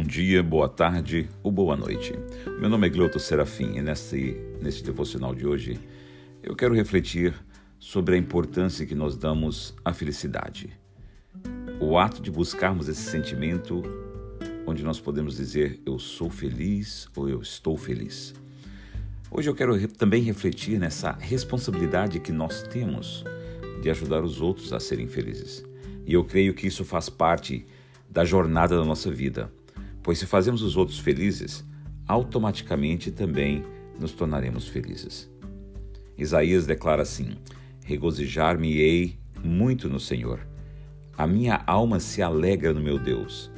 bom dia, boa tarde ou boa noite. Meu nome é Gleuto Serafim e nesse, nesse devocional de hoje eu quero refletir sobre a importância que nós damos à felicidade. O ato de buscarmos esse sentimento onde nós podemos dizer eu sou feliz ou eu estou feliz. Hoje eu quero também refletir nessa responsabilidade que nós temos de ajudar os outros a serem felizes. E eu creio que isso faz parte da jornada da nossa vida, pois se fazemos os outros felizes, automaticamente também nos tornaremos felizes. Isaías declara assim: Regozijar-me-ei muito no Senhor. A minha alma se alegra no meu Deus,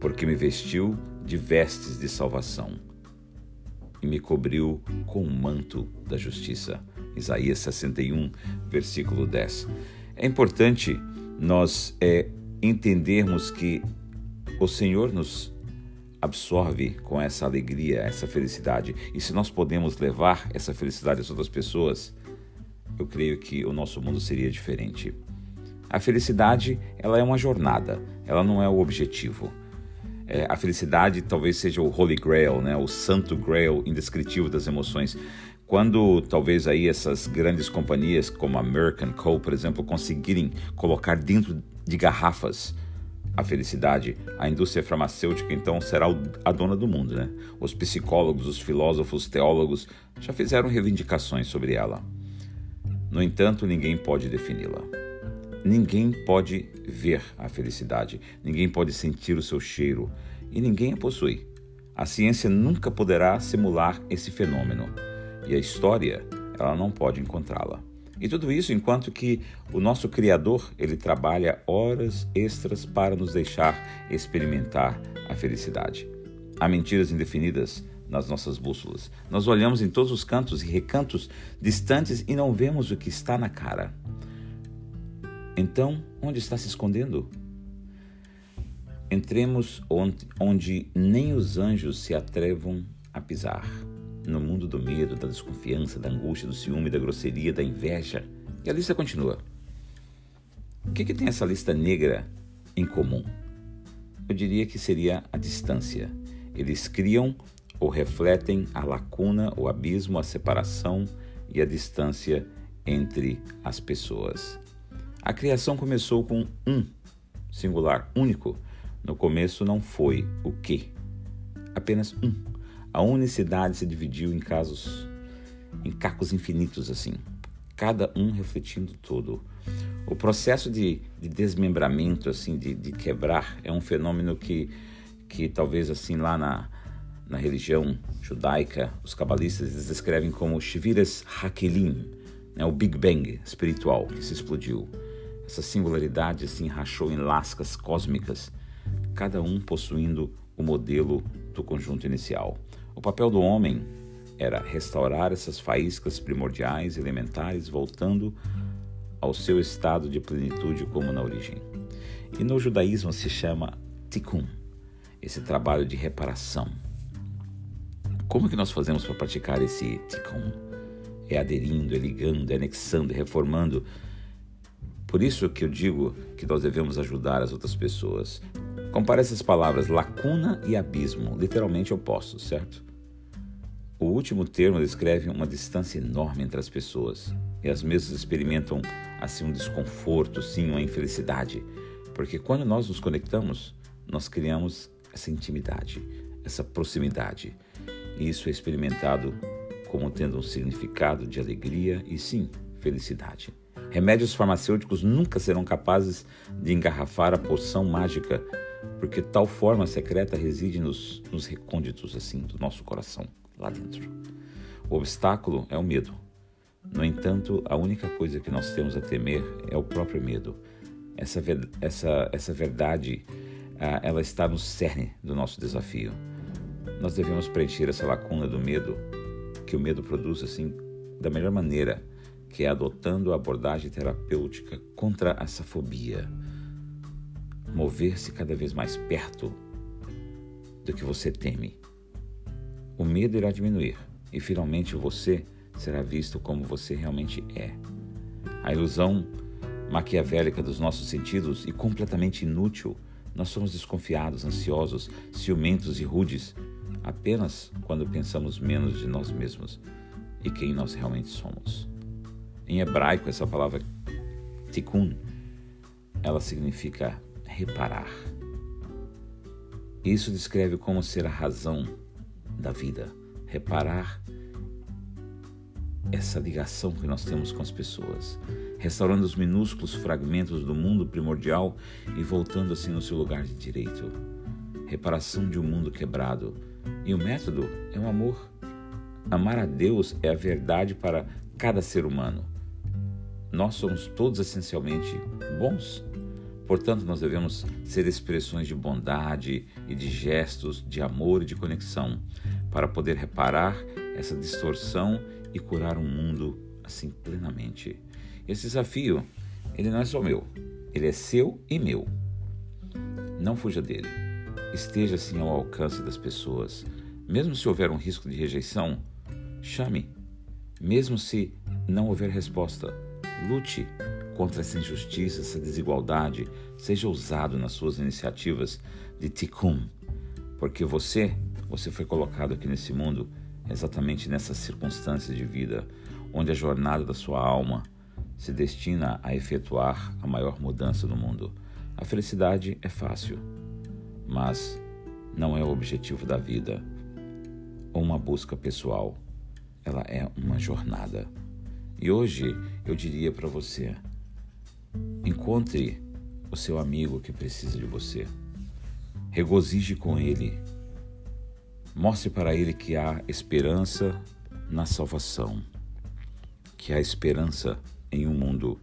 porque me vestiu de vestes de salvação e me cobriu com o manto da justiça. Isaías 61, versículo 10. É importante nós é, entendermos que o Senhor nos absorve com essa alegria, essa felicidade. E se nós podemos levar essa felicidade às outras pessoas, eu creio que o nosso mundo seria diferente. A felicidade, ela é uma jornada, ela não é o objetivo. É, a felicidade talvez seja o Holy Grail, né? o santo grail indescritível das emoções. Quando talvez aí essas grandes companhias como a American Co, por exemplo, conseguirem colocar dentro de garrafas a felicidade, a indústria farmacêutica então será a dona do mundo, né? Os psicólogos, os filósofos, os teólogos já fizeram reivindicações sobre ela. No entanto, ninguém pode defini-la. Ninguém pode ver a felicidade, ninguém pode sentir o seu cheiro e ninguém a possui. A ciência nunca poderá simular esse fenômeno e a história ela não pode encontrá-la. E tudo isso enquanto que o nosso Criador, ele trabalha horas extras para nos deixar experimentar a felicidade. Há mentiras indefinidas nas nossas bússolas. Nós olhamos em todos os cantos e recantos distantes e não vemos o que está na cara. Então, onde está se escondendo? Entremos onde, onde nem os anjos se atrevam a pisar no mundo do medo, da desconfiança, da angústia, do ciúme, da grosseria, da inveja. E a lista continua. O que, que tem essa lista negra em comum? Eu diria que seria a distância. Eles criam ou refletem a lacuna, o abismo, a separação e a distância entre as pessoas. A criação começou com um, singular, único. No começo não foi o que, apenas um. A unicidade se dividiu em casos, em cacos infinitos assim, cada um refletindo todo. O processo de, de desmembramento, assim, de, de, quebrar, é um fenômeno que, que talvez assim lá na, na religião judaica, os cabalistas descrevem como Shiviras Hakelim, né, o Big Bang espiritual que se explodiu. Essa singularidade assim rachou em lascas cósmicas, cada um possuindo o modelo do conjunto inicial. O papel do homem era restaurar essas faíscas primordiais elementares, voltando ao seu estado de plenitude como na origem. E no judaísmo se chama tikkun, esse trabalho de reparação. Como que nós fazemos para praticar esse tikkun? É aderindo, é ligando, é anexando, é reformando. Por isso que eu digo que nós devemos ajudar as outras pessoas. Compare essas palavras lacuna e abismo, literalmente opostos, certo? O último termo descreve uma distância enorme entre as pessoas, e as mesmas experimentam assim um desconforto, sim, uma infelicidade, porque quando nós nos conectamos, nós criamos essa intimidade, essa proximidade, e isso é experimentado como tendo um significado de alegria e sim, felicidade. Remédios farmacêuticos nunca serão capazes de engarrafar a poção mágica, porque tal forma secreta reside nos, nos recônditos assim do nosso coração lá dentro. O obstáculo é o medo. No entanto, a única coisa que nós temos a temer é o próprio medo. Essa, essa, essa verdade, ah, ela está no cerne do nosso desafio. Nós devemos preencher essa lacuna do medo, que o medo produz assim, da melhor maneira, que é adotando a abordagem terapêutica contra essa fobia. Mover-se cada vez mais perto do que você teme o medo irá diminuir e finalmente você será visto como você realmente é. A ilusão maquiavélica dos nossos sentidos e completamente inútil Nós somos desconfiados, ansiosos, ciumentos e rudes apenas quando pensamos menos de nós mesmos e quem nós realmente somos. Em hebraico, essa palavra tikkun, ela significa reparar. Isso descreve como ser a razão da vida, reparar essa ligação que nós temos com as pessoas, restaurando os minúsculos fragmentos do mundo primordial e voltando assim no seu lugar de direito. Reparação de um mundo quebrado. E o método é o amor. Amar a Deus é a verdade para cada ser humano. Nós somos todos essencialmente bons. Portanto, nós devemos ser expressões de bondade e de gestos de amor e de conexão para poder reparar essa distorção e curar um mundo assim plenamente. Esse desafio, ele não é só meu, ele é seu e meu. Não fuja dele. Esteja assim ao alcance das pessoas. Mesmo se houver um risco de rejeição, chame. Mesmo se não houver resposta, lute contra essa injustiça, essa desigualdade. Seja ousado nas suas iniciativas de tikkun, porque você, você foi colocado aqui nesse mundo exatamente nessas circunstâncias de vida, onde a jornada da sua alma se destina a efetuar a maior mudança no mundo. A felicidade é fácil, mas não é o objetivo da vida ou uma busca pessoal. Ela é uma jornada. E hoje eu diria para você: encontre o seu amigo que precisa de você. Regozije com ele Mostre para ele que há esperança na salvação, que há esperança em um mundo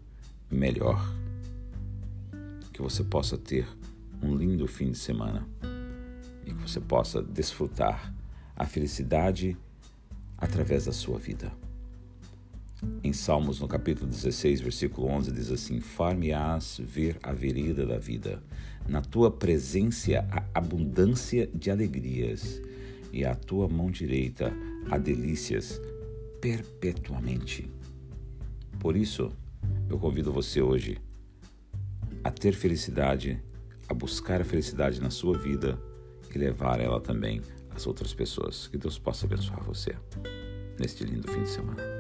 melhor. Que você possa ter um lindo fim de semana e que você possa desfrutar a felicidade através da sua vida. Em Salmos, no capítulo 16, versículo 11, diz assim: Far-me-ás ver a vereda da vida, na tua presença a abundância de alegrias e à tua mão direita há delícias perpetuamente. Por isso, eu convido você hoje a ter felicidade, a buscar a felicidade na sua vida e levar ela também às outras pessoas. Que Deus possa abençoar você neste lindo fim de semana.